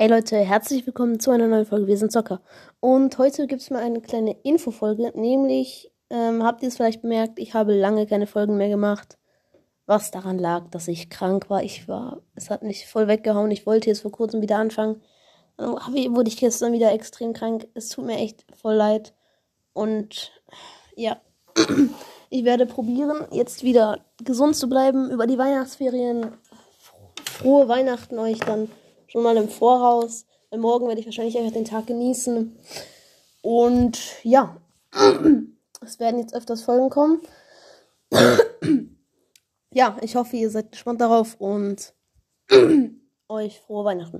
Hey Leute, herzlich willkommen zu einer neuen Folge Wir sind Zocker. Und heute gibt es mal eine kleine Infofolge, nämlich ähm, habt ihr es vielleicht bemerkt, ich habe lange keine Folgen mehr gemacht. Was daran lag, dass ich krank war. Ich war, es hat mich voll weggehauen. Ich wollte jetzt vor kurzem wieder anfangen. Dann wurde ich gestern wieder extrem krank. Es tut mir echt voll leid. Und ja, ich werde probieren, jetzt wieder gesund zu bleiben über die Weihnachtsferien. Frohe Weihnachten euch dann schon mal im Voraus. Weil morgen werde ich wahrscheinlich einfach den Tag genießen. Und ja, es werden jetzt öfters Folgen kommen. ja, ich hoffe, ihr seid gespannt darauf und euch frohe Weihnachten.